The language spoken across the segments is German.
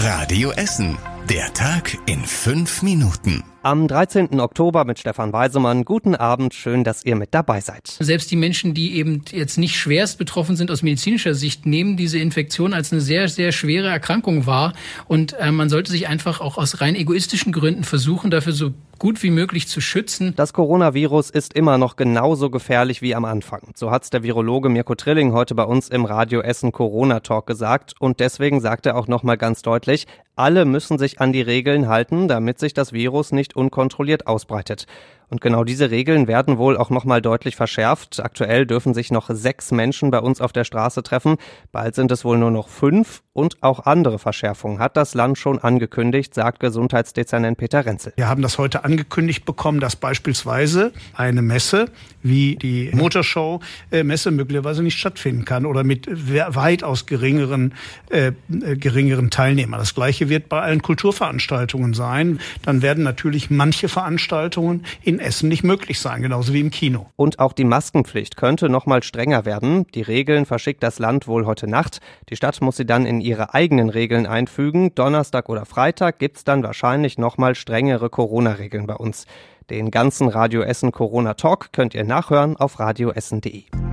Radio Essen. Der Tag in fünf Minuten. Am 13. Oktober mit Stefan Weisemann. Guten Abend, schön, dass ihr mit dabei seid. Selbst die Menschen, die eben jetzt nicht schwerst betroffen sind aus medizinischer Sicht, nehmen diese Infektion als eine sehr, sehr schwere Erkrankung wahr. Und äh, man sollte sich einfach auch aus rein egoistischen Gründen versuchen, dafür so gut wie möglich zu schützen. Das Coronavirus ist immer noch genauso gefährlich wie am Anfang. So hat's der Virologe Mirko Trilling heute bei uns im Radio Essen Corona Talk gesagt. Und deswegen sagt er auch nochmal ganz deutlich, alle müssen sich an die Regeln halten, damit sich das Virus nicht unkontrolliert ausbreitet. Und genau diese Regeln werden wohl auch nochmal deutlich verschärft. Aktuell dürfen sich noch sechs Menschen bei uns auf der Straße treffen. Bald sind es wohl nur noch fünf. Und auch andere Verschärfungen hat das Land schon angekündigt, sagt Gesundheitsdezernent Peter Renzel. Wir haben das heute angekündigt bekommen, dass beispielsweise eine Messe wie die Motorshow äh, Messe möglicherweise nicht stattfinden kann oder mit weitaus geringeren, äh, geringeren Teilnehmern. Das gleiche wird bei allen Kulturveranstaltungen sein. Dann werden natürlich manche Veranstaltungen in Essen nicht möglich sein, genauso wie im Kino. Und auch die Maskenpflicht könnte noch mal strenger werden. Die Regeln verschickt das Land wohl heute Nacht. Die Stadt muss sie dann in ihre eigenen Regeln einfügen. Donnerstag oder Freitag gibt's dann wahrscheinlich noch mal strengere Corona-Regeln bei uns. Den ganzen Radio Essen Corona Talk könnt ihr nachhören auf radioessen.de.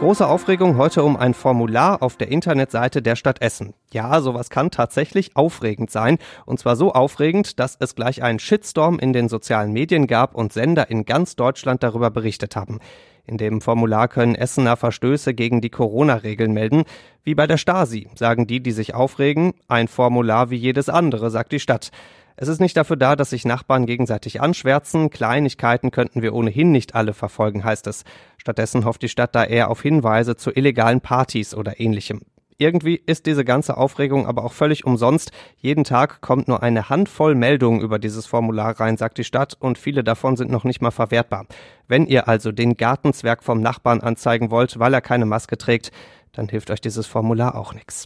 Große Aufregung heute um ein Formular auf der Internetseite der Stadt Essen. Ja, sowas kann tatsächlich aufregend sein. Und zwar so aufregend, dass es gleich einen Shitstorm in den sozialen Medien gab und Sender in ganz Deutschland darüber berichtet haben. In dem Formular können Essener Verstöße gegen die Corona-Regeln melden. Wie bei der Stasi, sagen die, die sich aufregen. Ein Formular wie jedes andere, sagt die Stadt. Es ist nicht dafür da, dass sich Nachbarn gegenseitig anschwärzen. Kleinigkeiten könnten wir ohnehin nicht alle verfolgen, heißt es. Stattdessen hofft die Stadt da eher auf Hinweise zu illegalen Partys oder ähnlichem. Irgendwie ist diese ganze Aufregung aber auch völlig umsonst. Jeden Tag kommt nur eine Handvoll Meldungen über dieses Formular rein, sagt die Stadt, und viele davon sind noch nicht mal verwertbar. Wenn ihr also den Gartenzwerg vom Nachbarn anzeigen wollt, weil er keine Maske trägt, dann hilft euch dieses Formular auch nichts.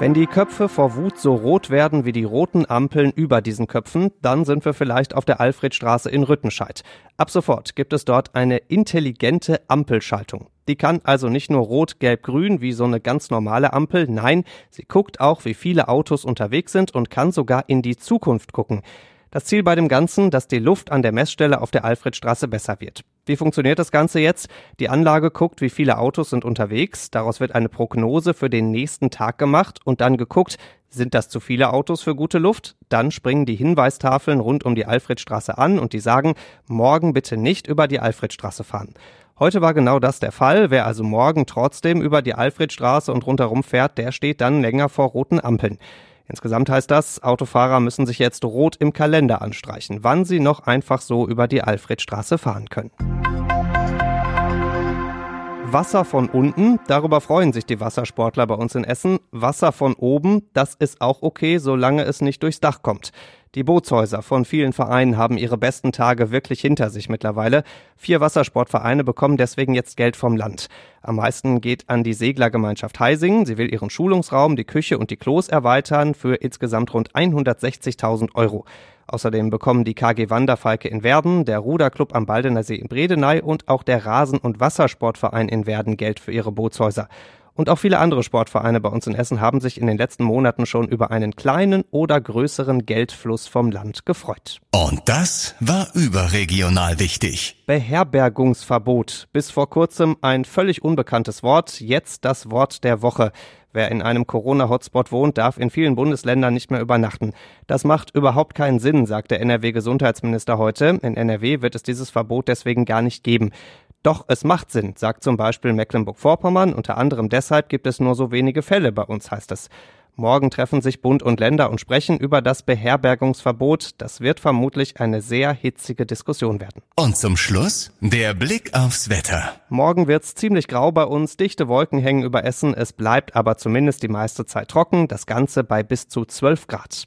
Wenn die Köpfe vor Wut so rot werden wie die roten Ampeln über diesen Köpfen, dann sind wir vielleicht auf der Alfredstraße in Rüttenscheid. Ab sofort gibt es dort eine intelligente Ampelschaltung. Die kann also nicht nur rot, gelb, grün wie so eine ganz normale Ampel, nein, sie guckt auch, wie viele Autos unterwegs sind und kann sogar in die Zukunft gucken. Das Ziel bei dem Ganzen, dass die Luft an der Messstelle auf der Alfredstraße besser wird. Wie funktioniert das Ganze jetzt? Die Anlage guckt, wie viele Autos sind unterwegs. Daraus wird eine Prognose für den nächsten Tag gemacht und dann geguckt, sind das zu viele Autos für gute Luft? Dann springen die Hinweistafeln rund um die Alfredstraße an und die sagen, morgen bitte nicht über die Alfredstraße fahren. Heute war genau das der Fall. Wer also morgen trotzdem über die Alfredstraße und rundherum fährt, der steht dann länger vor roten Ampeln. Insgesamt heißt das, Autofahrer müssen sich jetzt rot im Kalender anstreichen, wann sie noch einfach so über die Alfredstraße fahren können. Wasser von unten, darüber freuen sich die Wassersportler bei uns in Essen. Wasser von oben, das ist auch okay, solange es nicht durchs Dach kommt. Die Bootshäuser von vielen Vereinen haben ihre besten Tage wirklich hinter sich mittlerweile. Vier Wassersportvereine bekommen deswegen jetzt Geld vom Land. Am meisten geht an die Seglergemeinschaft Heising. Sie will ihren Schulungsraum, die Küche und die Klos erweitern für insgesamt rund 160.000 Euro. Außerdem bekommen die KG Wanderfalke in Werden, der Ruderclub am Baldener See in Bredeney und auch der Rasen- und Wassersportverein in Werden Geld für ihre Bootshäuser. Und auch viele andere Sportvereine bei uns in Essen haben sich in den letzten Monaten schon über einen kleinen oder größeren Geldfluss vom Land gefreut. Und das war überregional wichtig. Beherbergungsverbot. Bis vor kurzem ein völlig unbekanntes Wort, jetzt das Wort der Woche. Wer in einem Corona-Hotspot wohnt, darf in vielen Bundesländern nicht mehr übernachten. Das macht überhaupt keinen Sinn, sagt der NRW-Gesundheitsminister heute. In NRW wird es dieses Verbot deswegen gar nicht geben. Doch es macht Sinn, sagt zum Beispiel Mecklenburg-Vorpommern. Unter anderem deshalb gibt es nur so wenige Fälle bei uns, heißt es. Morgen treffen sich Bund und Länder und sprechen über das Beherbergungsverbot. Das wird vermutlich eine sehr hitzige Diskussion werden. Und zum Schluss der Blick aufs Wetter. Morgen wird's ziemlich grau bei uns, dichte Wolken hängen über Essen, es bleibt aber zumindest die meiste Zeit trocken, das Ganze bei bis zu 12 Grad.